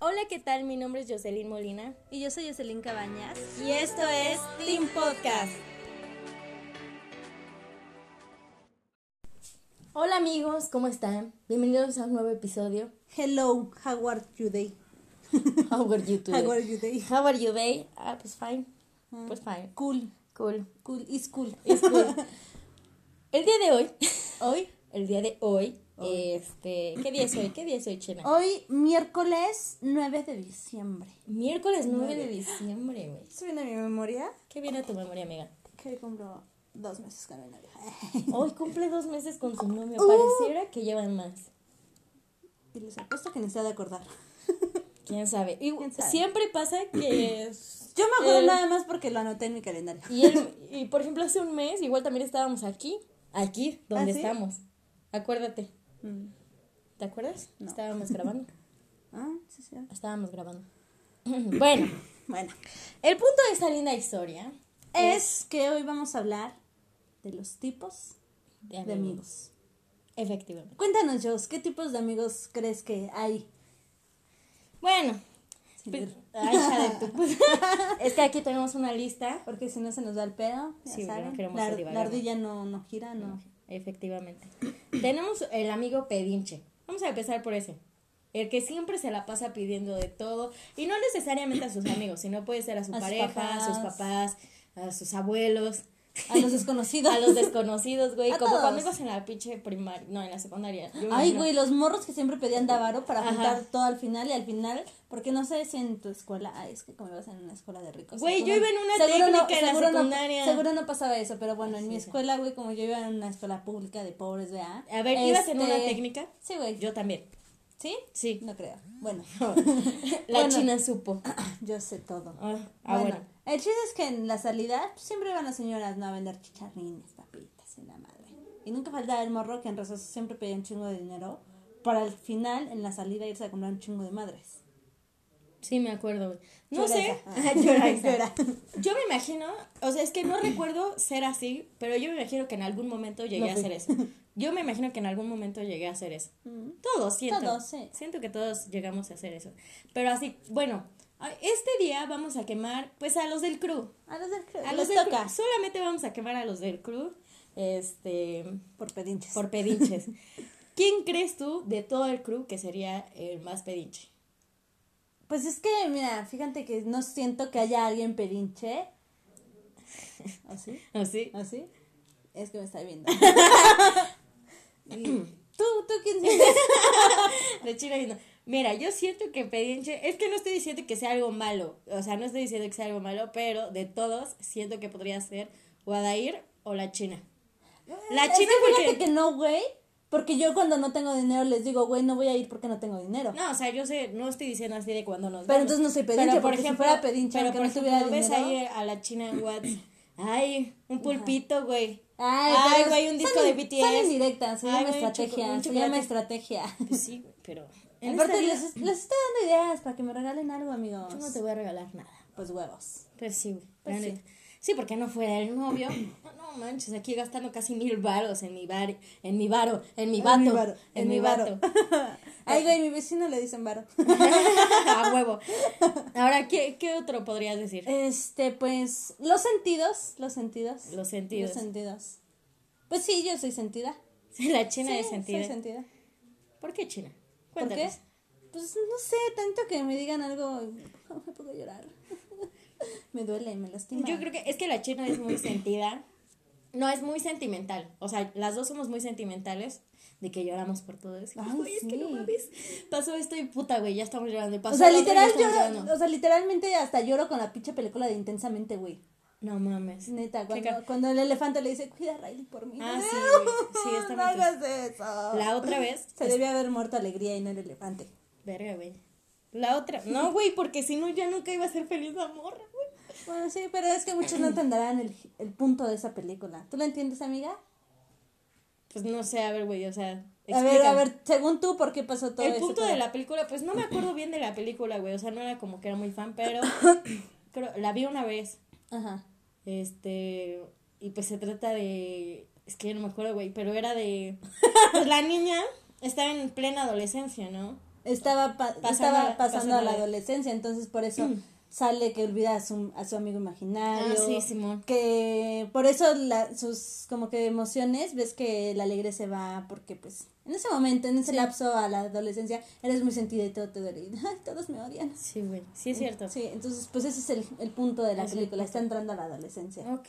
Hola, ¿qué tal? Mi nombre es Jocelyn Molina. Y yo soy Jocelyn Cabañas. Y esto es Team Podcast. Hola amigos, ¿cómo están? Bienvenidos a un nuevo episodio. Hello, how are you day? How are you today? How are you day? How are you day? Ah, pues fine. Pues fine. Cool, Cool. cool, is cool. Es cool. El día de hoy, Hoy, el día de hoy, este, ¿qué día es hoy? ¿Qué día es hoy, Chena? hoy miércoles 9 de diciembre. Miércoles 9 de diciembre, güey. ¿Se viene mi memoria? ¿Qué viene a tu memoria, amiga? Que hoy cumplo dos meses con mi novia. Hoy cumple dos meses con su novio. Uh. Pareciera que llevan más. Y les apuesto que ni se ha de acordar. ¿Quién sabe? Y ¿Quién sabe? siempre pasa que... Yo me acuerdo El- nada más porque lo anoté en mi calendario. Y, él, y por ejemplo, hace un mes igual también estábamos aquí. Aquí, donde ¿Ah, sí? estamos. Acuérdate. Mm. ¿Te acuerdas? No. Estábamos grabando. Ah, sí, sí. Estábamos grabando. bueno, Bueno, el punto de esta linda historia es que hoy vamos a hablar de los tipos de de amigos. Efectivamente. Cuéntanos, Jos, ¿qué tipos de amigos crees que hay? Bueno. Ay, es que aquí tenemos una lista. Porque si no se nos da el pedo, ya Sí, saben. no queremos la, la ¿no? ardilla no, no gira, no. Efectivamente. Tenemos el amigo pedinche. Vamos a empezar por ese. El que siempre se la pasa pidiendo de todo. Y no necesariamente a sus amigos, sino puede ser a su A sus pareja, a sus papás, a sus abuelos, A los desconocidos. a los desconocidos, güey. Como todos. cuando ibas en la pinche primaria, no, en la secundaria. Yo Ay, güey, los morros que siempre pedían davaro para Ajá. juntar todo al final y al final, porque no sé si en tu escuela, ay, es que como ibas en una escuela de ricos. Güey, yo iba en una seguro técnica en la seguro no- secundaria. seguro no pasaba eso, pero bueno, en mi escuela, güey, como yo iba en una escuela pública de pobres, ¿verdad? A ver, ¿ibas en una Este, técnica? Sí, güey. Yo también. ¿Sí? Sí. No creo. Bueno, La Bueno. china supo. yo sé todo. Ah, ah, bueno, bueno. El chiste es que en la salida pues, siempre van las señoras ¿no? a vender chicharrines, papitas y la madre. Y nunca faltaba el morro que en rezoso siempre pedía un chingo de dinero para al final, en la salida, irse a comprar un chingo de madres. Sí, me acuerdo. No sé. esa. Ajá, yo me imagino, o sea, es que no recuerdo ser así, pero yo me imagino que en algún momento llegué a hacer eso. Yo me imagino que en algún momento llegué a hacer eso. Mm. Todos, siento. Todos, sí. Siento que todos llegamos a hacer eso. Pero así, bueno, este día vamos a quemar, pues, a los del crew. A los del A les los del toca. crew. Solamente vamos a quemar a los del crew, este, Por pedinches. por pedinches. ¿Quién crees tú de todo el crew que sería el más pedinche? Pues es que, mira, fíjate que no siento que haya alguien pedinche. ¿Así? ¿Así? ¿Así? Es que me está viendo. ¿Tú, tú quién sientes? De China viendo. Mira, yo siento que pedinche, es que no estoy diciendo que sea algo malo, o sea, no estoy diciendo que sea algo malo, pero de todos siento que podría ser Guadair o la China. La Es que China fíjate porque... que no, güey. Porque yo cuando no tengo dinero les digo, güey, no voy a ir porque no tengo dinero. No, o sea, yo sé, no estoy diciendo así de cuando nos Pero vemos. entonces no soy pedinche, Pero, porque si fuera pedinche, pero por no ejemplo, tuviera ves dinero. ahí a la China en Watts, ay, un pulpito, güey. Ay, Ay, güey, un son disco de BTS. Son indirectas, se llama estrategia, se llama estrategia. Pues sí, güey, pero... en Aparte, les, les estoy dando ideas para que me regalen algo, amigos. yo no te voy a regalar nada. Pues huevos. Pues sí. Pues sí. porque no fuera el novio. No, no manches, aquí gastando casi mil varos en mi bar, en mi varo, en mi vato, En mi varo, en mi vato. Ay, güey, mi vecino le dicen varo. A huevo. Ahora, ¿qué, ¿qué otro podrías decir? Este, pues, los sentidos, los sentidos. Los sentidos. Los sentidos. Pues sí, yo soy sentida. La china sí, de sentido. soy sentida. ¿Por qué china? ¿Por qué? Pues no sé, tanto que me digan algo, no me puedo llorar. me duele, me lastima. Yo creo que es que la china es muy sentida. No, es muy sentimental. O sea, las dos somos muy sentimentales. De que lloramos por todo eso. Ay, Güey, es que no sí. mames. Pasó esto y puta, güey, ya estamos llorando. Pasó O sea, literal lloro, o sea, literalmente hasta lloro con la pinche película de Intensamente, güey. No mames. Neta, cuando, cuando el elefante le dice, cuida a Riley por mí. Ah, sí, No. Sí, está hagas eso. La otra vez. Se debía haber muerto alegría y no el elefante. Verga, güey. La otra. No, güey, porque si no, ya nunca iba a ser feliz la morra, güey. Bueno, sí, pero es que muchos no entenderán el, el punto de esa película. ¿Tú la entiendes, amiga? Pues no sé, a ver, güey, o sea. A ver, explícame. a ver, según tú, ¿por qué pasó todo El punto de la película, pues no me acuerdo bien de la película, güey. O sea, no era como que era muy fan, pero creo, la vi una vez. Ajá. Este. Y pues se trata de. Es que yo no me acuerdo, güey, pero era de. Pues la niña estaba en plena adolescencia, ¿no? estaba, pa- Pasando- estaba pasando a la adolescencia, entonces por eso sale que olvida a su, a su amigo imaginario. Ah, sí, Simón. Que por eso la, sus como que emociones, ves que la alegre se va porque pues en ese momento, en ese lapso a la adolescencia, eres muy sentido y todo te duele. todos me odian. Sí, güey. Sí, es cierto. Sí, entonces pues ese es el, el punto de la Es película, está entrando a la adolescencia. Ok.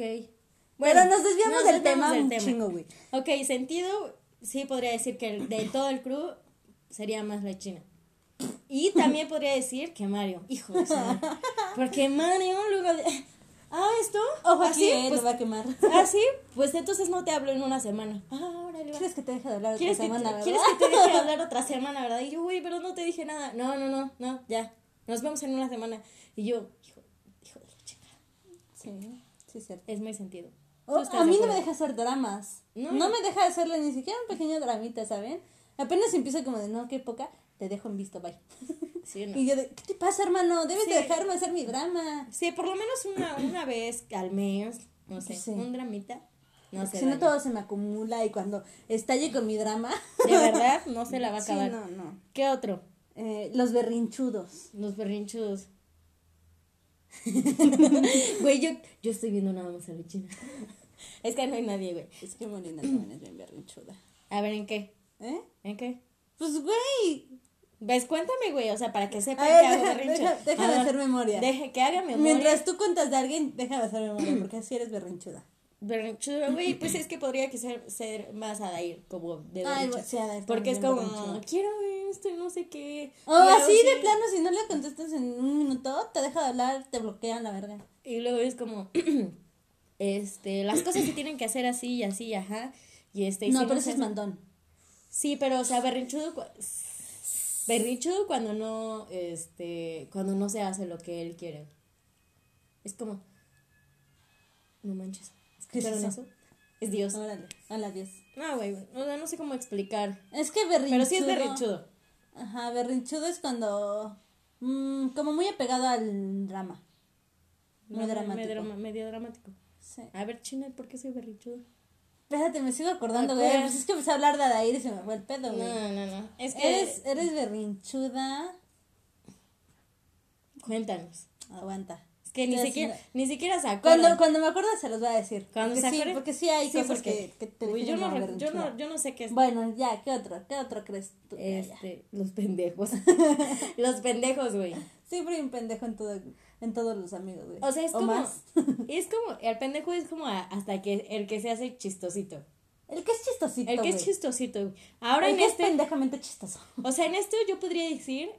Pero nos desviamos nos del tema del un tema. chingo, güey. Ok, sentido, sí podría decir que el- de todo el crew sería más la China. Y también podría decir que Mario, hijo de. Porque Mario luego de, ah, esto, Ojo así, aquí, eh, pues, lo va a quemar. así, pues entonces no te hablo en una semana. Ah, órale. ¿Quieres que te deje de hablar otra ¿Quieres que, semana, te, verdad? ¿Quieres que te deje hablar otra semana, verdad? Y yo, güey, pero no te dije nada. No, no, no, no, ya. Nos vemos en una semana. Y yo, hijo, hijo de la chica. Sí, sí, es cierto. Es muy sentido. Oh, ¿Tú estás a de mí no me deja hacer dramas. No. No, me deja hacerle ni siquiera un pequeño dramita, ¿saben? Apenas empieza como de, no, qué poca, te dejo en visto, bye. Sí, no. Y yo de, ¿qué te pasa, hermano? Debes Sí. de dejarme hacer mi drama. Sí, por lo menos una, una vez al mes, no sé, Sí. un dramita. No sé. si no todo se me acumula y cuando estalle con mi drama. De verdad, no se la va a acabar. no, no. ¿Qué otro? Eh, los berrinchudos. Los berrinchudos. güey, yo, yo estoy viendo nada más a la china. es que no hay nadie, güey. Es que Molina también es bien berrinchuda. A ver, ¿en qué? ¿Eh? ¿En qué? Pues, güey. ¿Ves? Cuéntame, güey, o sea, para que sepan A ver, que hago deja- berrinche. deja- ver, hacer memoria. Deje que haga memoria. Mientras tú cuentas de alguien, déjame hacer memoria, porque así eres berrinchuda. Berrinchudo, güey, pues es que podría que ser, ser más Adair, como de Ay, berrinche. sí, Adair Porque es como, berrinchuda. quiero esto y no sé qué. O así de plano, si no le contestas en un minuto, te deja de hablar, te bloquean la verga. Y luego es como, este, las cosas se tienen que hacer así y así, ajá. Y este, y No, si pero se ese es mandón. Sí, pero, o sea, berrinchudo, berrinchudo cuando no, este, cuando no se hace lo que él quiere. Es como, no manches, ¿Qué es ¿escucharon eso? Es Dios. Órale, a las 10. No, güey, o sea, no sé cómo explicar. Es que berrinchudo. Pero sí es berrinchudo. Ajá, berrinchudo es cuando. mm, como muy apegado al drama. Muy No, dramático. medio dramático. Sí. A ver, China, ¿por qué soy berrinchudo? Espérate, me sigo acordando, güey. Pues es que empecé a hablar de Adair y se me fue el pedo, No, güey. no, no. Es que. Eres, eres berrinchuda. Cuéntanos. Aguanta. Es que ni Estoy siquiera, haciendo- ni siquiera se acuerdan. Cuando, cuando me acuerdo se los voy a decir. Cuando porque se sí, acuerde- porque sí hay Sí, cosas porque- que, que te Uy, yo, no, re- yo, no, yo no sé qué es. Bueno, ya, ¿qué otro? ¿Qué otro crees tú? Este, los pendejos. los pendejos, güey. Siempre hay un pendejo en, todo, en todos los amigos, güey. O sea, es como. más. Es como. El pendejo es como a- hasta que el que se hace chistosito. El que es chistosito, El que es chistosito. Ahora El en que este. es pendejamente chistoso. O sea, en esto yo podría decir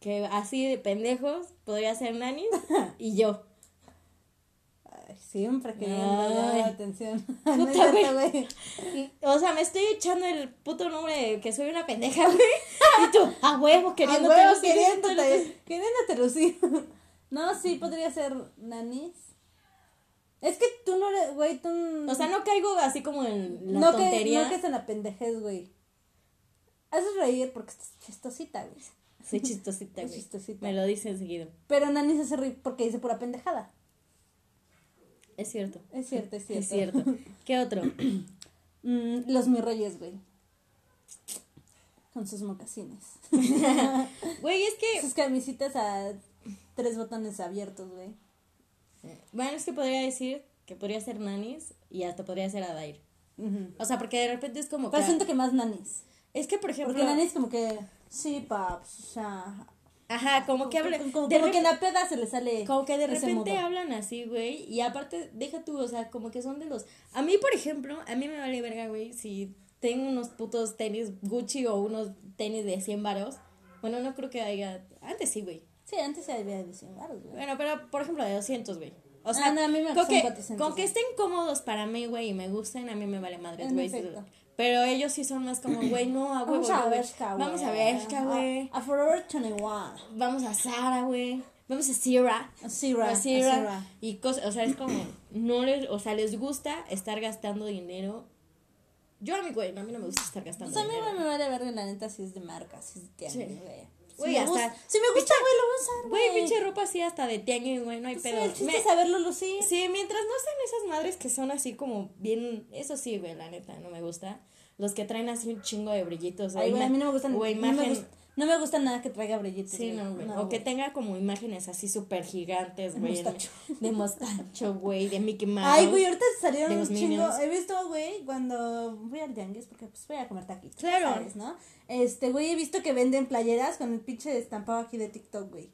que así de pendejos podría ser Nanis y yo. Ay, siempre llamar la atención. Puta, No güey. O sea, me estoy echando el puto nombre de que soy una pendeja, güey. Y tú, a huevo, A queriéndote huevo, lucir. queriéndote, queriéndote lucir. No, sí, podría ser nanis. Es que tú no eres, güey, tú... O sea, no caigo así como en la no que, tontería. no que es en la pendejez, güey. Haces reír porque estás chistosita, güey. Soy chistosita, güey. Chistosita. Me lo dice enseguida. Pero nanis hace reír porque dice pura pendejada. Es cierto. Es cierto, es cierto. Es cierto. ¿Qué otro? Mm, los mi reyes, güey. Con sus mocasines. Güey, es que. Sus camisitas a tres botones abiertos, güey. Bueno, es que podría decir que podría ser Nanis y hasta podría ser Adair. O sea, porque de repente es como. Pero que- siento que más nanis. Es que, por ejemplo. Porque nanis como que, sí, paps, o sea... Ajá, como que habla. Como, como de que en la peda se le sale Como que de repente hablan así, güey. Y aparte, deja tú, o sea, como que son de los. A mí, por ejemplo, a mí me vale verga, güey, si tengo unos putos tenis Gucci o unos tenis de 100 varos. Bueno, no creo que haya. Antes sí, güey. Sí, antes se había de 100 baros, güey. Bueno, pero por ejemplo, de 200, güey. O sea, Ah, no, a mí me con, que, 400, con que estén cómodos para mí, güey, y me gusten, a mí me vale madres, En güey. Pero ellos sí son más como, güey, no, a huevo. Vamos a. Bershka, güey. Vamos a Bershka, güey. A, a Forever 21. Vamos a Zara, güey. Vamos a Sierra. A Zara. a A Zara, Zara. y cosas, o sea, es como, no les, o sea, les gusta estar gastando dinero. Yo a mí, güey, a mí no me gusta estar gastando Pues a mí dinero. me vale verga la neta si es de marca, si es de tianguis, Sí. güey. Si, Güey, me gusta, si me gusta, güey, lo voy a usar, Güey, güey. pinche ropa así hasta de tianguis, güey, no hay Sí, pedo. el chiste Me- saberlo lucir. Sí, mientras no sean esas madres que son así como bien, eso sí, güey, la neta, no me gusta. Los que traen así un chingo de brillitos. Ay, güey, a mí no me gustan. No, me imagen. No me gusta nada que traiga brillitos. Sí, güey. no, güey. No, o que güey. tenga como imágenes así súper gigantes, güey. De mostacho, güey, de Mickey Mouse. Ay, güey, ahorita salieron un los chingo. Minions. He visto, güey, cuando voy al tianguis, porque pues voy a comer taquitos. Claro. ¿sabes, no? Este, güey, he visto que venden playeras con el pinche estampado aquí de TikTok, güey.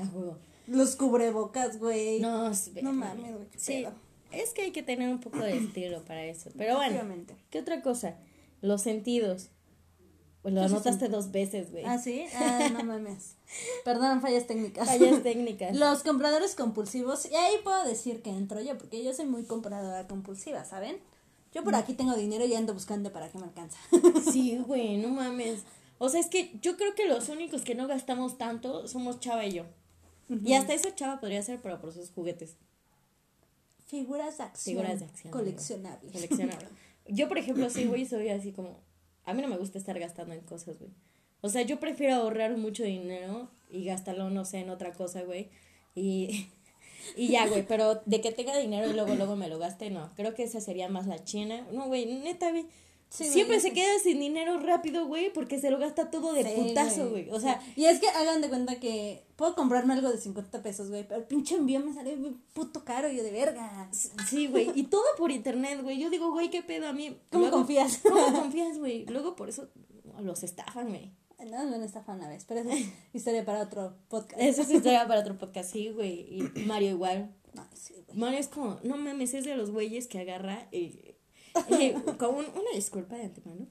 Ah, huevo. Los cubrebocas, güey. No, sí, No mames, güey, Sí, pedo. es que hay que tener un poco de estilo para eso. Pero bueno. ¿qué otra cosa? Los sentidos. Pues lo ¿Qué anotaste dos veces, güey. ¿Ah, sí? Ah, no mames. Perdón, fallas técnicas. Fallas técnicas. Los compradores compulsivos, y ahí puedo decir que entro yo, porque yo soy muy compradora compulsiva, ¿saben? Yo Mm. por aquí tengo dinero y ando buscando para que me alcanza. Sí, güey, no mames. O sea, es que yo creo que los únicos que no gastamos tanto somos Chava y yo. Y hasta eso Chava podría ser, pero por sus juguetes. Figuras de acción. Figuras de acción. Coleccionables. Coleccionable. Yo, por ejemplo, sí, güey, soy así como... A mí no me gusta estar gastando en cosas, güey. O sea, yo prefiero ahorrar mucho dinero y gastarlo, no sé, en otra cosa, güey. Y, y ya, güey. Pero de que tenga dinero y luego, luego me lo gaste, no. Creo que esa sería más la china. No, güey, neta, güey. Sí, Siempre se queda sin dinero rápido, güey, porque se lo gasta todo de Sí, putazo, güey. O sea. Y es que hagan de cuenta que puedo comprarme algo de 50 pesos, güey, pero el pinche envío me sale puto caro, yo de verga. sí, güey. Y todo por internet, güey. Yo digo, güey, ¿qué pedo a mí? ¿Cómo Luego- confías? ¿Cómo confías, güey? Luego por eso los estafan, güey. No, no estafa una vez, pero esa es historia para otro podcast. Eso es historia para otro podcast, sí, güey. Y Mario igual. No, sí, güey. Mario es como, no mames, es de los güeyes que agarra y, y con un- una disculpa de antemano.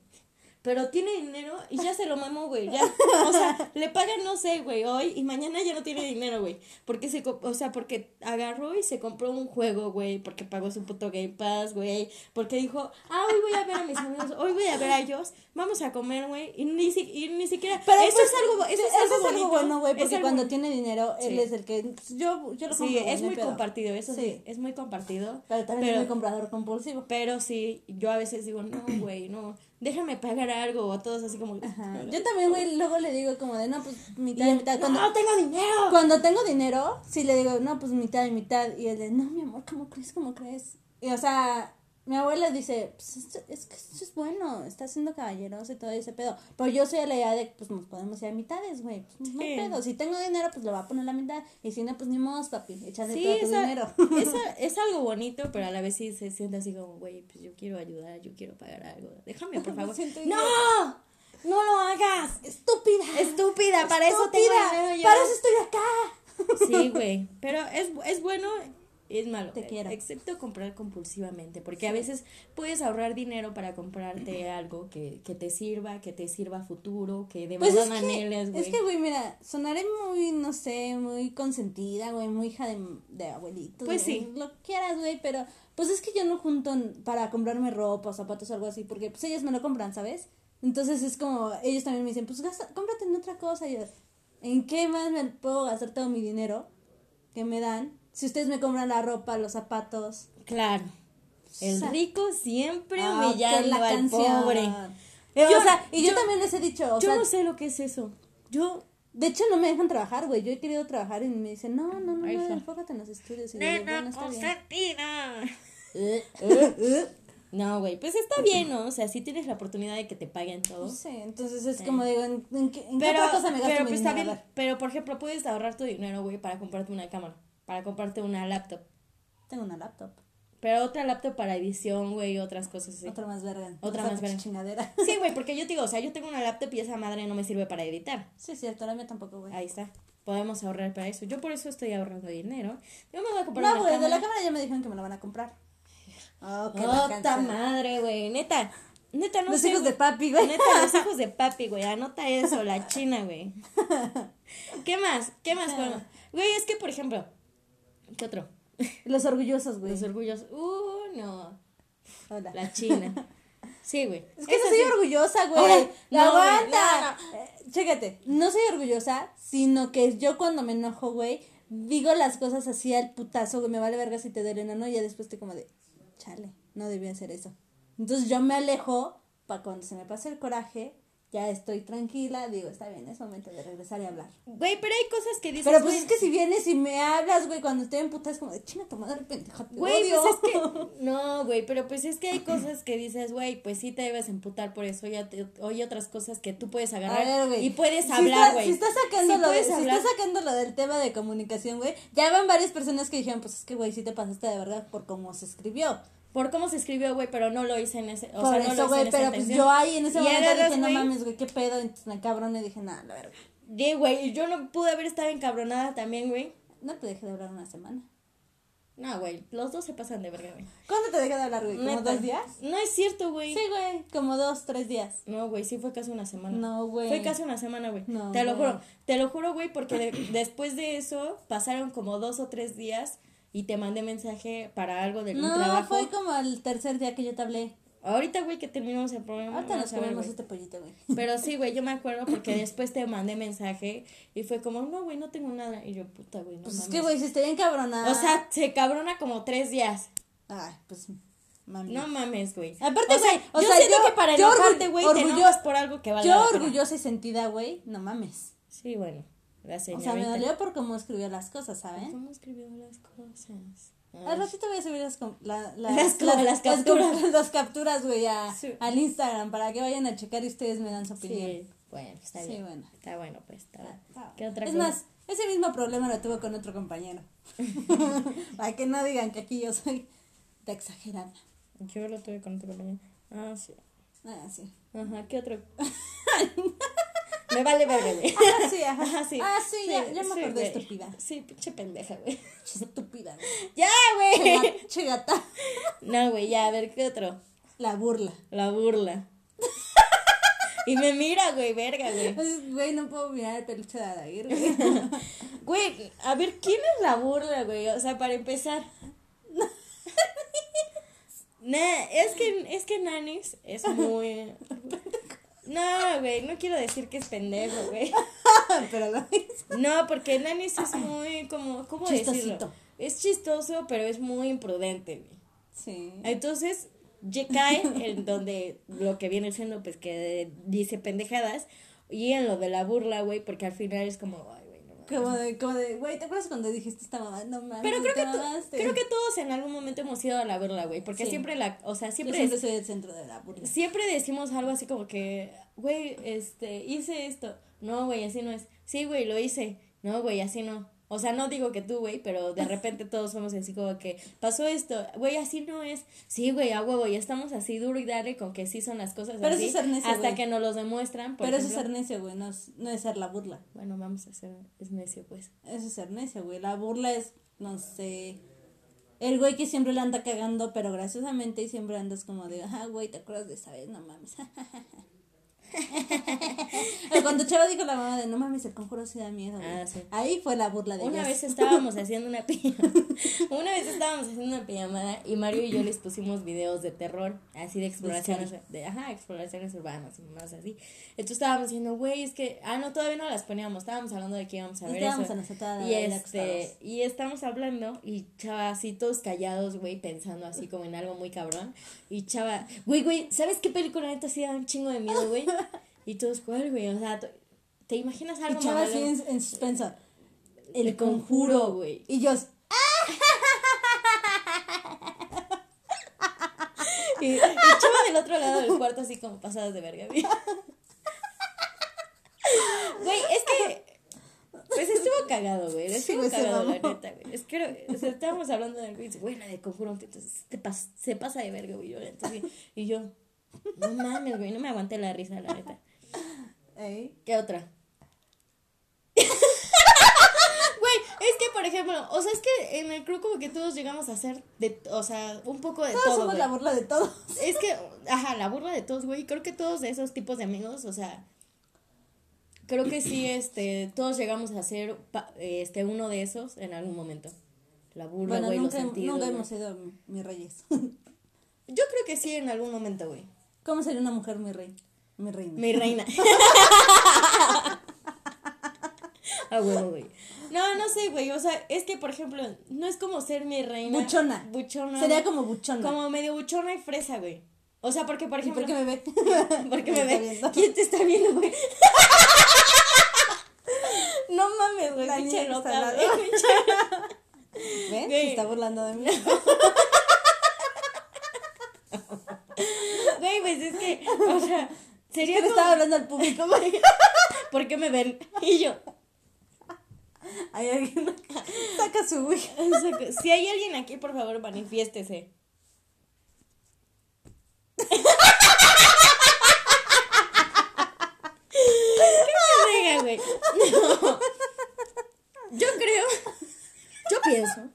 Pero tiene dinero y ya se lo mamó, güey. Ya, o sea, le pagan, no sé, güey, hoy y mañana ya no tiene dinero, güey. Porque se, o sea, porque agarró y se compró un juego, güey. Porque pagó su puto Game Pass, güey. Porque dijo, ah, hoy voy a ver a mis amigos, hoy voy a ver a ellos, vamos a comer, güey. Y ni, si- y ni siquiera. Pero eso pues, es algo, eso es eso algo, es algo bonito, bueno, güey, porque algo- cuando tiene dinero, él Sí. es el que. pues, yo, yo lo Sí, compro, es no muy pedo. compartido, eso sí. Sí. es muy compartido. Pero también pero- es muy comprador compulsivo. Pero sí, yo a veces digo, no, güey, no, déjame pagar algo, o todos así como... Ajá. Yo también, güey, luego le digo como de, no, pues Y mitad y él, mitad. no, Cuando, tengo dinero. cuando tengo dinero, sí le digo, no, pues mitad y mitad. Y él de, no, mi amor, ¿cómo crees? ¿Cómo crees? Y o sea, mi abuela dice, pues esto- es que esto es bueno, está siendo caballeroso y todo ese pedo. Pero yo soy de la idea de, pues nos podemos ir a mitades, güey. Pues no hay Sí. pedo. Si tengo dinero, pues lo va a poner a la mitad. Y si no, pues ni modo, papi, échale Sí, todo tu dinero. esa- es algo bonito, pero a la vez sí se siente así como, güey, pues yo quiero ayudar, yo quiero pagar algo. Déjame, por favor. ¡No! ¡No lo hagas! Estúpida. Estúpida, para eso tengo dinero yo. Para eso estoy acá. Sí, güey. Pero es, es bueno es malo. Te quiero. Excepto comprar compulsivamente. Porque a veces puedes ahorrar dinero para comprarte algo que, que te sirva, que te sirva a futuro, que de Pues verdad anheles, güey. es que, güey, mira, sonaré muy, no sé, muy consentida, güey, muy hija de, de abuelito. Pues sí. Lo quieras, güey, pero pues es que yo no junto para comprarme ropa o zapatos o algo así, porque pues ellos me lo compran, ¿sabes? Entonces es como, ellos también me dicen, pues gasta, cómprate en otra cosa. Y yo, ¿en qué más me puedo gastar todo mi dinero que me dan? Si ustedes me compran la ropa, los zapatos. Claro. El rico siempre ah, humillando la al pobre. Eh, Yo- o sea, y yo, yo- también les he dicho, o Yo sea, no sé lo que es eso. Yo. De hecho, no me dejan trabajar, güey. Yo he querido trabajar y me dicen, no, no, no, no, sí. enfócate en los estudios. Y yo digo, bueno, está bien. consentida. Eh, No, güey, pues está bien, ¿no? O sea, si tienes la oportunidad de que te paguen todo. No sé, entonces es como digo, ¿en, en qué, en qué Pero, otra cosa me gasto pero mi pues dinero? ver, pero por ejemplo, puedes ahorrar tu dinero, güey, para comprarte una cámara, para comprarte una laptop. tengo una laptop. Pero otra laptop para edición, güey, y otras cosas así. Otra más verga. Otra más verga. chingadera. Sí, güey, porque yo te digo, o sea, yo tengo una laptop y esa madre no me sirve para editar. Sí, cierto, la mía tampoco, güey. Ahí está. Podemos ahorrar para eso. Yo por eso estoy ahorrando dinero. Yo me voy a comprar No, güey, de la cámara ya me dijeron que me la van a comprar. Oh, qué ¡Ota vacancia. madre, güey! Neta. Neta, no Los sé, hijos de papi, güey. Neta, los hijos de papi, güey. Anota eso, la china, güey. ¿Qué más? ¿Qué más? Güey, es que, por ejemplo, ¿qué otro? Los orgullosos, güey. Los orgullos. Uh, no. Hola. La china. Sí, güey. Es que Eso no soy sí. orgullosa, güey. Ahora, ¡La no, aguanta! Eh, chécate, no soy orgullosa, sino que yo cuando me enojo, güey, digo las cosas así al putazo, güey, me vale verga si te duele, ¿no? Y ya después estoy como de, chale, no debía hacer eso. Entonces yo me alejo para cuando se me pase el coraje, ya estoy tranquila, digo, está bien, es momento de regresar y hablar. Güey, pero hay cosas que dices. Pero pues güey, es que si vienes y me hablas, güey, cuando estoy en puta es como de chinga tu madre, pendeja, te Güey, odio". pues es que. No, güey, pero pues es que hay cosas que dices, güey, pues sí te debes emputar por eso. Ya te, hay otras cosas que tú puedes agarrar ver, güey. y puedes hablar, güey. Si estás sacando, Sí lo de- puedes si estás sacando lo del tema de comunicación, güey, ya van varias personas que dijeron, pues es que, güey, sí te pasaste de verdad por cómo se escribió. Por cómo se escribió, güey, pero no lo hice en ese. O por sea, no eso, lo hice güey, en esa pero pues intención. yo ahí en ese Y momento dije, no güey, mames, güey, qué pedo, entonces me cabroné y dije, nada, la verga. Sí, güey, yo no pude haber estado encabronada también, güey. No te dejé de hablar una semana. No, güey, los dos se pasan de verga, güey. ¿Cuándo te dejé de hablar, güey? ¿Como Neta. dos días? No es cierto, güey. Sí, güey, como dos, tres días. No, güey, sí fue casi una semana. No, güey. Fue casi una semana, güey. No, te lo juro. Te lo juro, güey, porque de- después de eso pasaron como dos o tres días y te mandé mensaje para algo de un No, trabajo. fue como el tercer día que yo te hablé. Ahorita, güey, que terminamos el programa. Ahorita nos comemos este pollito, güey. Pero sí, güey, yo me acuerdo porque después te mandé mensaje y fue como, no, güey, no tengo nada. Y yo, puta, güey, no Pues es mames. que, güey, si estoy encabronada. O sea, se cabrona como tres días. Ay, pues, mami. No mames, güey. Aparte, o sea, güey, o yo sea, siento yo- que para enojarte, güey, te enojas por algo que valga Yo orgullosa y sentida, güey, no mames. Sí, bueno, la O sea, me dolió por cómo escribió las cosas, ¿saben? ¿Cómo escribió las cosas? Al ratito voy a subir las, la- la- Las las capturas. las capturas, güey, a- Sí. al Instagram para que vayan a checar y ustedes me dan su opinión. Sí, bueno, está Sí, bien. bueno. Está bueno, pues, está bueno. Está ¿Qué otra es cosa? más, ese mismo problema lo tuve con otro compañero. para que no digan que aquí yo soy de exagerada. Yo lo tuve con otro compañero. Ah, sí. Ah, sí. Ajá, ¿qué otro? Me vale verga, güey. Ah, sí, ajá. Ajá, sí. Ah, sí, ya, ya me sí, acordé, estúpida. Sí, pinche pendeja, güey. Estúpida, güey. Ya, güey. Chega- Chegata. No, güey, ya, a ver, ¿qué otro? La burla. La burla. Y me mira, güey, verga, güey. Pues, Güey, no puedo mirar el peluche de Adair, güey. Güey, a ver, ¿quién es la burla, güey? O sea, para empezar. Nah, es que, es que Nanis es muy... No, güey, no quiero decir que es pendejo, güey. Pero lo hizo. No, porque Nanis es muy como... ¿Cómo decirlo? Es chistoso, pero es muy imprudente, güey. Sí. Entonces, ya cae en donde lo que viene siendo, pues, que dice pendejadas. Y en lo de la burla, güey, porque al final es como, ay. Como de, como de, güey, ¿te acuerdas cuando dijiste esta mamá? No mames, Pero creo que, creo que todos en algún momento hemos ido a la burla, güey, porque Sí. siempre la, o sea, Yo siempre, siempre soy el centro de la burla. siempre decimos algo así como que, güey, este, hice esto, no, güey, así no es, sí, güey, lo hice, no, güey, así no, o sea, no digo que tú, güey, pero de repente todos somos así como que, pasó esto, güey, así no es, sí, güey, a huevo, ya estamos así duro y dale con que sí son las cosas Pero eso así, es ser necio, hasta que nos los demuestran, por Pero eso es ser necio, güey, no es, no es ser la burla. Bueno, vamos a hacer, es necio, pues. Eso es ser necio, güey. La burla es, no sé, el güey que siempre la anda cagando, pero graciosamente y siempre andas como de, ah, güey, ¿te acuerdas de esa vez? No mames. Cuando Chava dijo la mamá de, no mames, el conjuro sí da miedo. Ah, sí. Ahí fue la burla de Una ellas. vez estábamos haciendo una pijamada. Una vez estábamos haciendo una pijamada y Mario y yo les pusimos videos de terror, así de exploraciones, de, ajá, exploraciones urbanas y más así. Entonces estábamos diciendo, güey, es que, ah, no, todavía no las poníamos, estábamos hablando de que íbamos a ver Estábamos eso. a y este, y estamos hablando y chava así todos callados, güey, pensando así como en algo muy cabrón. Y chava, güey, güey, ¿sabes qué película neta sí da un chingo de miedo, güey? Y todos, ¿cuál, güey? O sea, ¿te imaginas Y algo Chava mamalón? así en, en suspenso. El, El conjuro, güey. Y yo, Y, y Chava del otro lado del cuarto así como pasadas de verga, güey. Güey, es que. Pues estuvo cagado, güey. Estuvo güey, cagado, la neta, güey. Es que o sea, estábamos hablando de algo y dice, güey, la de conjuro, entonces te pas- se pasa de verga, güey. Entonces, y yo, no mames, güey, no me aguanté la risa, la neta. Ey. ¿Qué otra? Güey, es que, por ejemplo, o sea, es que en el club como que todos llegamos a hacer, de, o sea, un poco de Todos todo, somos güey. la burla de todos. Es que, ajá, la burla de todos, güey. Creo que todos de esos tipos de amigos, o sea, creo que sí, este, todos llegamos a ser, este, uno de esos en algún momento. La burla, Bueno, güey, los nunca, sentidos. nunca hemos sido mis reyes. Yo creo que sí en algún momento, güey. ¿Cómo sería una mujer mi rey? Mi reina. Mi reina. Ah, huevo, güey. No, no sé, güey. O sea, es que, por ejemplo, no es como ser mi reina. Buchona. Buchona. Sería como buchona. Como medio buchona y fresa, güey. O sea, porque, por ¿Y ejemplo. por qué me ve? porque me está ve. ¿Quién te está viendo, güey? no mames, güey, pinche loca, güey. Güey. Se está burlando de mí. Güey, pues es que, o sea, sería Que como- estaba hablando al público. ¿Por qué me ven? Y yo, Hay alguien acá. Saca su Wii. si hay alguien aquí, por favor, manifiéstese. ¿Qué me diga, güey? No. Yo creo, yo pienso,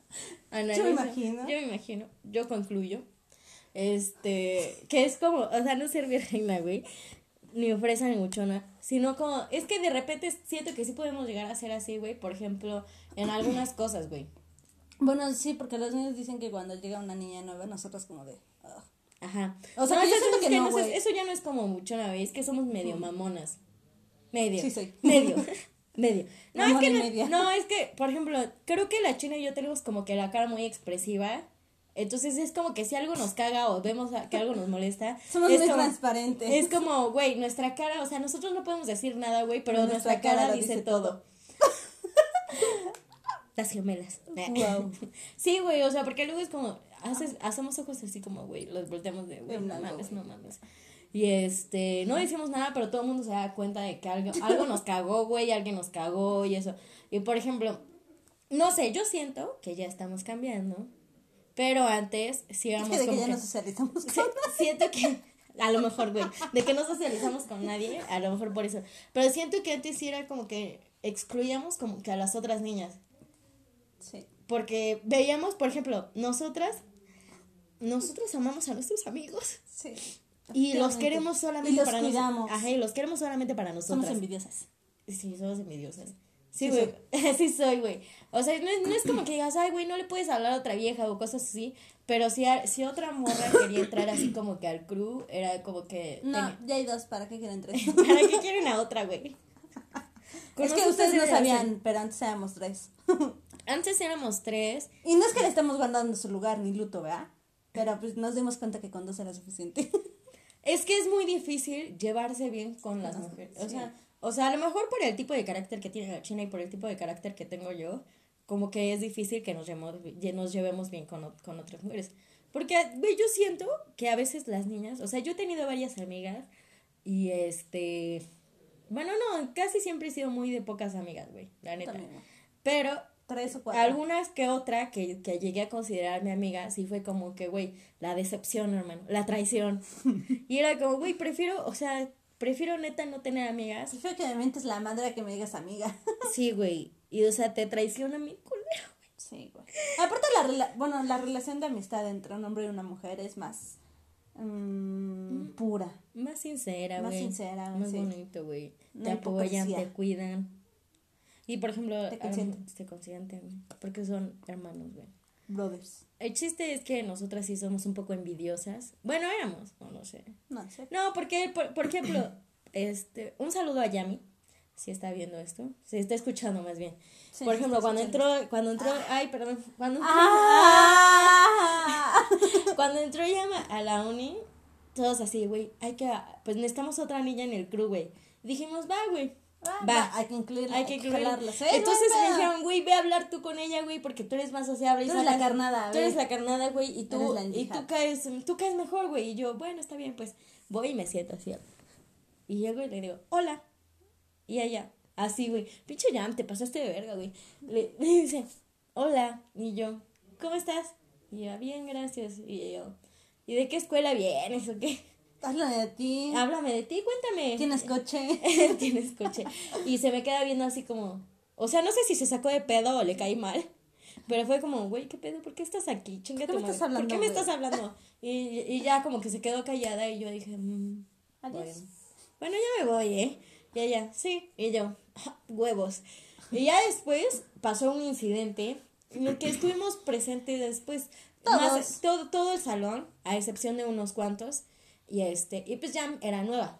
analizo, imagino. yo me imagino, yo concluyo, este, que es como, o sea, no ser virreina, güey, ni fresa ni muchona, sino como, es que de repente siento que sí podemos llegar a ser así, güey, por ejemplo, en algunas cosas, güey. Bueno, sí, porque los niños dicen que cuando llega una niña nueva, nosotros como de... "Ugh". Ajá. O sea, No, yo siento que que no, no sé, güey. eso ya no es como muchona, güey, es que somos medio mamonas. Medio. Sí, soy. Medio. Medio. No, es que no, no, es que, por ejemplo, creo que la china y yo tenemos como que la cara muy expresiva. Entonces es como que si algo nos caga o vemos que algo nos molesta. Somos es muy como- transparentes. Es como, güey, nuestra cara, o sea, nosotros no podemos decir nada, güey, pero nuestra, Nuestra cara, dice, todo. Las gemelas. Wow. Sí, güey, o sea, porque luego es como, haces, hacemos ojos así como, güey, los volteamos de, güey, no mames, no mames. Y este, no decimos nada, pero todo el mundo se da cuenta de que algo, algo nos cagó, güey, alguien nos cagó y eso. Y por ejemplo, no sé, yo siento que ya estamos cambiando, pero antes sí éramos que de que como ya que- socializamos. Sí, siento que a lo mejor, güey, de que no socializamos con nadie, a lo mejor por eso. Pero siento que antes sí era como que excluíamos como que a las otras niñas. Sí. Porque veíamos, por ejemplo, nosotras, nosotros amamos a nuestros amigos Sí. y los queremos solamente Y los para nos- cuidamos. Ajá, y los queremos solamente para Somos nosotras. envidiosas. Sí, somos envidiosas. Sí, güey. Sí, soy, güey. O sea, no es, no es como que digas, ay, güey, no le puedes hablar a otra vieja o cosas así. Pero si, a- si otra morra quería entrar así como que al crew, era como que. No, tenía- ya hay dos, ¿para qué quieren tres? ¿Para qué quieren a otra, güey? Es que ustedes no sabían, pero antes éramos tres. Antes éramos tres. Y no es que le estemos guardando su lugar ni luto, ¿verdad? Pero pues nos dimos cuenta que con dos era suficiente. Es que es muy difícil llevarse bien con las mujeres. O sea, o sea, a lo mejor por el tipo de carácter que tiene la China y por el tipo de carácter que tengo yo, como que es difícil que nos llevemos, nos llevemos bien con, con otras mujeres. Porque, güey, yo siento que a veces las niñas, o sea, yo he tenido varias amigas y este... Bueno, no, casi siempre he sido muy de pocas amigas, güey, la neta. También. Pero Tres o cuatro. algunas que otra que, que llegué a considerar mi amiga, sí fue como que, güey, la decepción, hermano, la traición. y era como, güey, prefiero, o sea, prefiero neta no tener amigas. Prefiero que me mientes la madre a que me digas amiga. Sí, güey. Y, o sea, te traiciona mi culero. Sí, güey. Aparte, la, bueno, la relación de amistad entre un hombre y una mujer es más mm, pura. Más sincera, güey. Más sincera, Más sí. bonito, güey. No te apoyan, hipocresía. te cuidan. Y, por ejemplo, Te consienten. mejor te consienten, güey. Porque son hermanos, güey. Brothers. El chiste es que nosotras sí somos un poco envidiosas. Bueno, éramos, no lo sé. No sé. No, porque, por, por ejemplo, este, un saludo a Yami, si está viendo esto, si está escuchando más bien. Sí, por ejemplo, cuando entró, cuando entró, ay, perdón, cuando entró, ¡Ah! cuando entró Yama a la uni, todos así, güey, hay que, pues necesitamos otra niña en el crew, güey. Dijimos, va, güey, Va, va. hay que incluirla, Hay que incluirla. ¿sí? Entonces me dijeron, güey, ve a hablar tú con ella, güey, porque tú eres más sociable. y Tú eres la carnada, Tú eres la carnada, güey, y Eres tú, y tú caes, tú caes mejor, güey. Y yo, bueno, está bien, pues voy y me siento así. Y llego y le digo, hola. Y ella, así, güey, pinche Jam, te pasaste de verga, güey. Le, le dice, hola. Y yo, ¿cómo estás? Y ella, bien, gracias. Y yo, ¿y de qué escuela vienes o qué? Háblame de ti. Háblame de ti, cuéntame. ¿Tienes coche? Tienes coche. Y se me queda viendo así como. O sea, no sé si se sacó de pedo o le caí mal. Pero fue como, güey, ¿qué pedo? ¿Por qué estás aquí? Chinga qué tu me madre. estás hablando, ¿Por qué me estás hablando? Y, y ya como que se quedó callada y yo dije, mm, Adiós. bueno. Bueno, ya me voy, ¿eh? Y ella, sí. Y yo, "Ja, huevos. Y ya después pasó un incidente en el que estuvimos presentes después. Todos. Más, todo, todo el salón, a excepción de unos cuantos. Y este, y pues ya era nueva.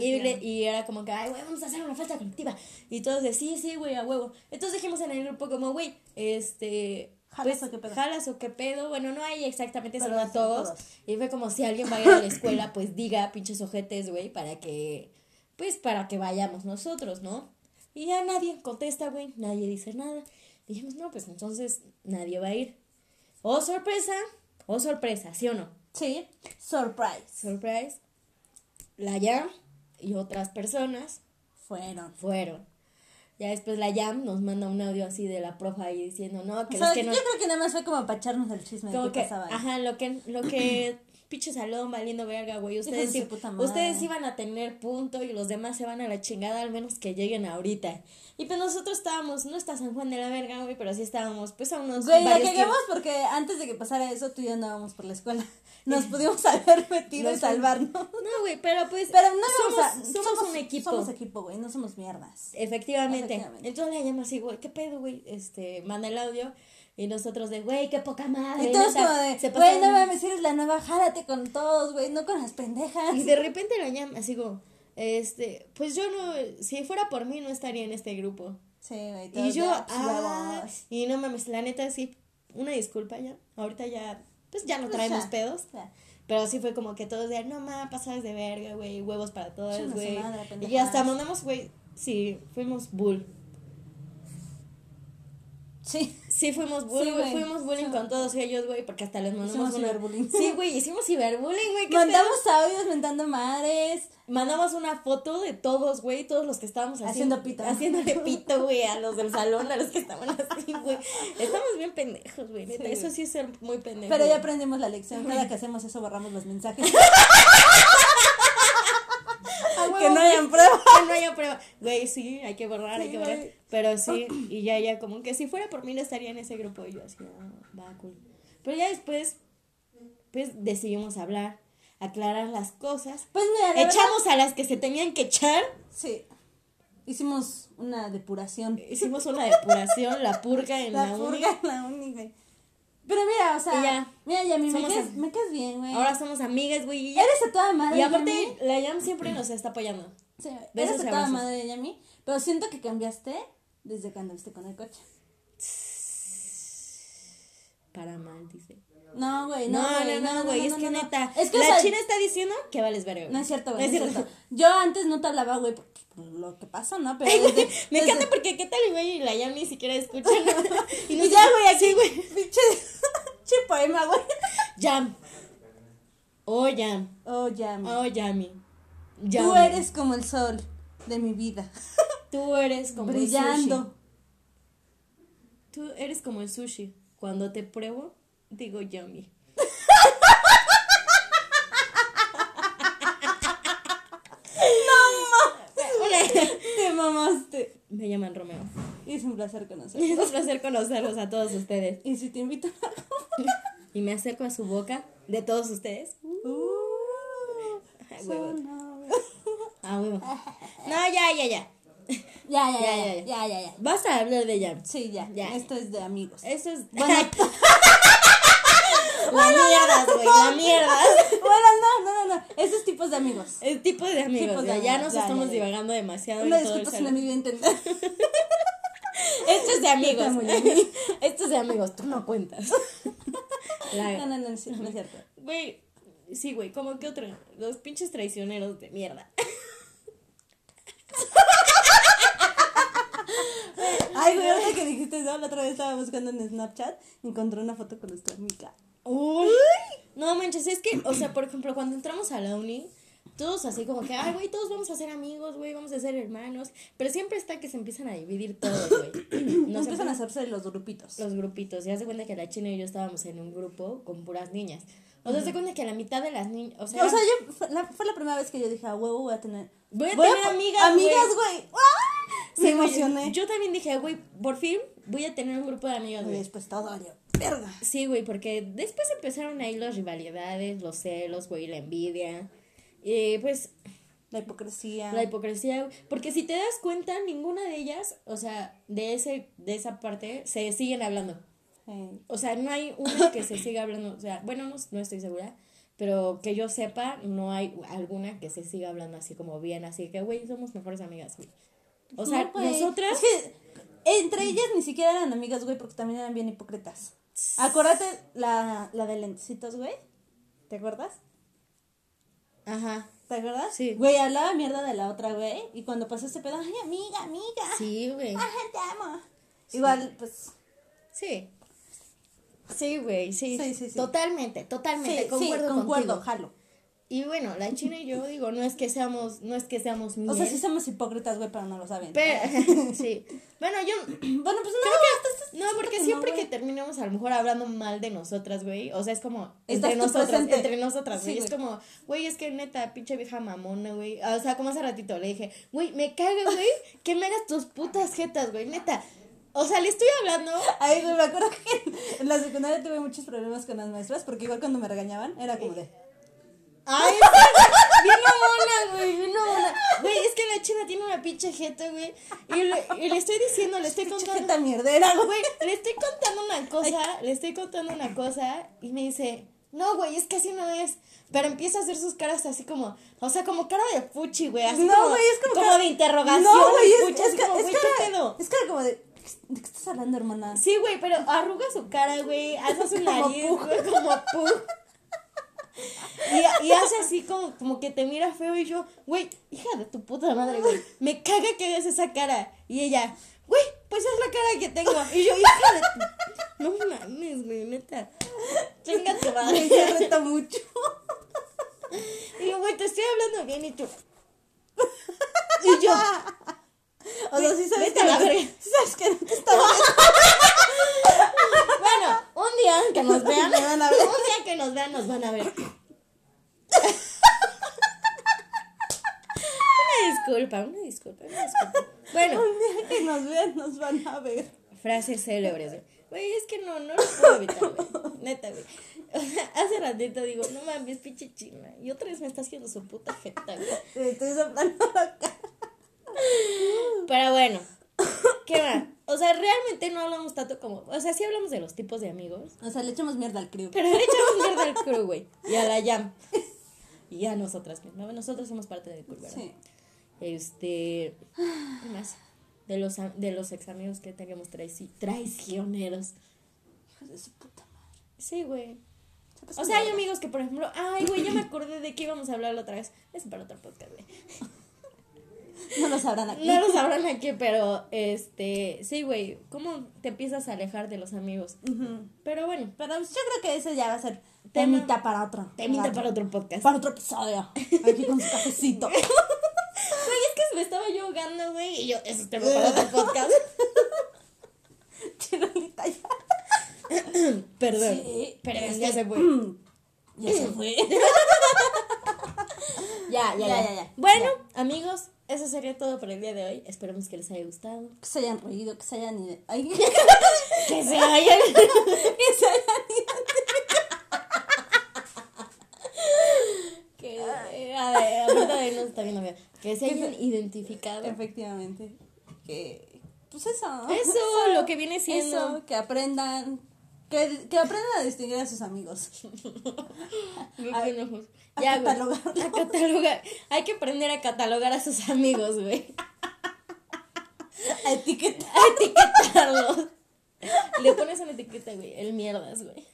Y, le- y era como que, ay, güey, vamos a hacer una fiesta colectiva. Y todos de, sí, sí, güey, a huevo. Entonces dijimos en el grupo como, güey, este, ¿Jalas pues, o qué pedo? jalas o qué pedo. Bueno, no hay exactamente, sino a a todos. todos. Y fue como si alguien va a ir a la escuela, pues diga pinches ojetes, güey, para que, pues para que vayamos nosotros, ¿no? Y ya nadie contesta, güey, nadie dice nada. Dijimos, no, pues entonces nadie va a ir. Oh, sorpresa, oh, sorpresa, ¿sí o no? Sí, surprise. Surprise. La Yam y otras personas Fueron. fueron. Ya después la Yam nos manda un audio así de la profa ahí diciendo, no, O que sea, es que no. yo creo que nada más fue como para echarnos el chisme de Como qué que, pasaba. ahí. ajá, lo que, lo que, pinche salón valiendo verga, güey. Ustedes, de sí- ustedes iban a tener punto y los demás se van a la chingada al menos que lleguen ahorita. Y pues nosotros estábamos, no está San Juan de la verga, güey, pero sí estábamos, pues a unos Güey, la cagamos porque antes de que pasara eso, tú y yo andábamos por la escuela. Nos pudimos haber metido y Nos- salvarnos. No, güey, pero pues Pero no somos, a, somos, un equipo. Somos equipo, güey, no somos mierdas. Efectivamente. Efectivamente. Entonces la llama así, güey, ¿qué pedo, güey? Este, manda el audio y nosotros de, güey, qué poca madre. Y todos como de, güey, no mames, eres la nueva, jálate con todos, güey, no con las pendejas. Y de repente la llama así como, este, pues yo no, si fuera por mí no estaría en este grupo. Sí, güey, Y yo, ah, y no mames, la neta sí, una disculpa ya, ahorita ya, pues ya no traemos pedos. Pero sí fue como que todos de, no ma, pasadas de verga, güey, huevos para todos, güey. Y hasta mandamos, güey, sí, fuimos bull. Sí. Sí, fuimos bullying, Sí, fuimos bullying Sí. con todos ellos, güey, porque hasta les mandamos Hicimos una... ciberbullying. Sí, güey, hicimos ciberbullying, güey. ¿qué Mandamos audios mentando madres. Mandamos una foto de todos, güey, todos los que estábamos haciendo... Haciendo pito. Haciéndole pito, güey, a los del salón, a los que estaban así, güey. Estamos bien pendejos, güey, neta, Sí, eso sí es ser muy pendejo. Pero ya aprendimos la lección. Cada que hacemos eso, borramos los mensajes. A huevo, que no hayan prueba. Que no haya prueba. Güey, sí, hay que borrar, hay que borrar. güey. Pero sí, y ya, ya, como que si fuera por mí no estaría en ese grupo. Y yo así, ah, va, cool. Pero ya después, pues decidimos hablar, aclarar las cosas. Pues mira, verdad- Echamos a las que se tenían que echar. Sí. Hicimos una depuración. Hicimos una depuración, la purga en la, La uni. purga en la uni, güey. Pero mira, o sea, ya. mira, Yami, me caes, me caes bien, güey. Ahora somos amigas, güey. Eres a toda madre, y aparte, Yami. la Yam siempre nos está apoyando. Sí, Besos eres a toda madre, Yami. Pero siento que cambiaste desde cuando viste con el coche. Para mal, dice. No, güey, no, No, güey, no, no, güey, es que neta. Es que, o la sea, china está diciendo que vales verga. güey. No es cierto, güey. no es cierto. cierto. Yo antes no te hablaba, güey, por, por lo que pasa, ¿no? Pero desde, me desde- encanta porque qué tal, güey, y la Yam ni siquiera escucha. y Y ya, güey, aquí, güey. Pinche, pinche poema, güey. Yam. Oh, Yam. Oh, Yami. Oh, Yami. Tú eres como el sol de mi vida. Tú eres como el sushi. brillando. Tú eres como el sushi. Cuando te pruebo, digo yummy. Te mamaste. Me llaman Romeo. Y es un placer conocer. Es un placer conocerlos a todos ustedes. Y si te invito Y me acerco a su boca de todos ustedes. Uh, Ay, huevo. no. Ah, huevo. No, ya, ya, ya. Ya, Ya, ya, ya, ya, ya, ya, ya, ya. Basta de hablar de Yam. Sí, ya, Ya. Esto es de amigos. Eso es. Bueno, la mierda, güey. La mierda. bueno, no, no, no, no. Esos tipos de amigos. El tipo de amigos. Tipos de ya, nos ya, estamos ya, divagando demasiado. Una disculpa si no me dio a entender. Esto es de amigos. Esto es de amigos. Tú no cuentas. No, no, no, sí, no es cierto. Güey, sí, güey, como que otro. Los pinches traicioneros de mierda. Ay, güey, ahorita que dijiste eso, la otra vez estaba buscando en Snapchat, encontré una foto con nuestra amiga. Uy. No manches, es que, o sea, por ejemplo, cuando entramos a la uni, todos así como que, ay, güey, todos vamos a ser amigos, güey, vamos a ser hermanos. Pero siempre está que se empiezan a dividir todos, güey. No Nos empiezan a hacerse los grupitos. los grupitos. Ya se cuenta que la china y yo estábamos en un grupo con puras niñas. O sea, se cuenta que la mitad de las niñas, o sea, O sea, yo, fue la, fue la primera vez que yo dije, a huevo, voy a tener. Voy a tener amigas, Amigas, güey. ¡Ah! Sí, güey, emocioné. Yo también dije, güey, por fin voy a tener un grupo de amigas, güey. después todo valió. Verga. Sí, güey, porque después empezaron ahí las rivalidades, los celos, güey, la envidia. Y pues La hipocresía. la hipocresía, porque si te das cuenta, ninguna de ellas, o sea, de ese de esa parte se siguen hablando. O sea, no hay una que se siga hablando, o sea, bueno, no, no estoy segura, pero que yo sepa, no hay alguna que se siga hablando así como bien, así que, güey, somos mejores amigas, güey. O sea, no, nosotras... Es que entre ellas ni siquiera eran amigas, güey, porque también eran bien hipócritas. Acuérdate la, la de lentecitos, güey. ¿Te acuerdas? Ajá. ¿Te acuerdas? Sí. Güey, hablaba mierda de la otra, güey. Y cuando pasó ese pedo, ay, amiga, amiga. Sí, güey. Ajá, te amo. Igual, pues. Sí. Sí, güey, sí. Sí, sí, sí. Totalmente, Sí, totalmente. sí, concuerdo, concuerdo, contigo. jalo. Y bueno, la China y yo digo, no es que seamos, no es que seamos miel. O sea, sí somos hipócritas, güey, pero no lo saben. Pero, sí. Bueno, yo Bueno, pues no, que no, porque siempre que terminamos a lo mejor hablando mal de nosotras, güey, o sea, es como entre nosotras, presente. entre nosotras, Sí, güey, es como, güey, es que neta, pinche vieja mamona, güey. O sea, como hace ratito le dije, güey, me caga, güey, que me hagas tus putas jetas, güey, neta. O sea, le estoy hablando Ay, me acuerdo que en la secundaria tuve muchos problemas con las maestras porque igual cuando me regañaban era como de. Ay, bien mamona, güey, bien mamona. Güey, es que la china tiene una pinche jeta, güey. Y le, y le estoy diciendo, le estoy contando. Cheta mierdera, güey. Le estoy contando una cosa, le estoy contando una cosa y me dice, no, güey, es que así no es. Pero empieza a hacer sus caras así como, o sea, como cara de fuchi, güey. Así No, como, güey, es como. como cara- de interrogación. No, güey, es, es, así como, es güey, ¿qué cara. pedo? Es cara como de. ¿De qué estás hablando, hermana? Sí, güey, pero arruga su cara, güey, hace su nariz, güey, como pug. Y, y hace así como, como que te mira feo y yo, güey, hija de tu puta madre, güey, me caga que hagas esa cara. Y ella, güey, pues es la cara que tengo. Y yo, hija de tu... No mames, güey, neta. Chinga tu Me madre. reta mucho. Y yo, güey, te estoy hablando bien y tú... Y yo, O sea, sí sabes Vete que. a la verga. Sí sabes que no te estaba bueno, día que nos vean, Me van a ver. un día que nos vean, nos van a ver. Una disculpa, una disculpa, una disculpa. Bueno, Un día que nos vean, nos van a ver. frases célebres, güey. Güey, es que no, no lo puedo evitar, güey. Neta, güey. O sea, hace ratito digo, no mames, pinche china. Y otra vez me está haciendo su puta jeta, güey. Estoy soplando la cara. Pero bueno, ¿qué va? O sea, realmente no hablamos tanto como. O sea, sí hablamos de los tipos de amigos. O sea, le echamos mierda al crew. Pero le echamos mierda al crew, güey. Y a la jam. Y a nosotras, ¿no? Nosotros somos parte del crew, ¿verdad? Sí. Este. ¿Qué más? De los, de los ex amigos que teníamos traici- traicioneros. Hijos de su puta madre. Sí, güey. O sea, hay amigos que, por ejemplo, ay, güey, ya me acordé de qué íbamos a hablar la otra vez. Es para otro podcast, güey. No lo sabrán aquí. No lo sabrán aquí, pero, este, sí, güey, ¿cómo te empiezas a alejar de los amigos? Pero bueno, Pero pues, yo creo que ese ya va a ser Tema- temita para otro. temita para otro podcast. Para otro episodio. Aquí con su cafecito. Güey, es que me estaba yo ahogando, güey, y yo, eso es tema para otro podcast. Chirolita ya. Perdón, Sí, es ya se fue. Ya se fue. Ya, Ya, ya. ya, ya. Bueno, amigos, eso sería todo por el día de hoy. Esperemos que les haya gustado. Que se hayan reído, que se hayan ido. Ay, Que se hayan... que se hayan que, eh, a ver, de está viendo bien. Que se hayan identificado. Efectivamente. Que, pues eso. Eso, lo que viene siendo. Eso, que aprendan. Que, que aprendan a distinguir a sus amigos. A- a Ya, güey. catalogarlos. A catalogar. Hay que aprender a catalogar a sus amigos, güey. A etiquetar. A etiquetarlos. Le pones una etiqueta, güey. El mierdas, güey.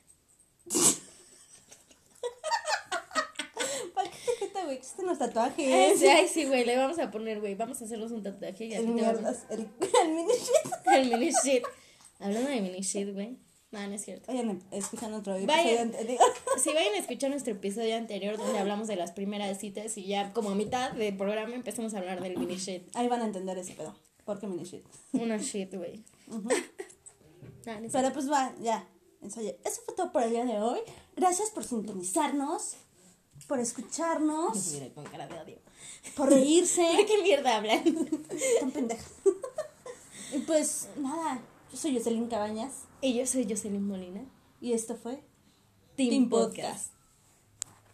¿Para qué etiqueta, güey? Existen los tatuajes. Ese, ay, sí, güey. Le vamos a poner, güey. Vamos a hacerlos un tatuaje y El vamos. mierdas. El, el mini shit. El mini shit. Hablando de mini shit, güey. No, no es cierto. Vayan escuchando otro episodio anterior. Si vayan a escuchar nuestro episodio anterior donde hablamos de las primeras citas y ya como a mitad del programa empezamos a hablar del mini shit. Ahí van a entender ese pedo. ¿Por qué mini shit? Una shit, güey. No, no es cierto. Pero pues va, ya. Eso, fue todo por el día de hoy. Gracias por sintonizarnos, por escucharnos, con cara de odio. por reírse. ¿De qué mierda hablan? Tan pendeja. y pues nada, yo soy Jocelyn Cabañas Y yo soy Jocelyn Molina. y esto fue Team, Team Podcast. Podcast.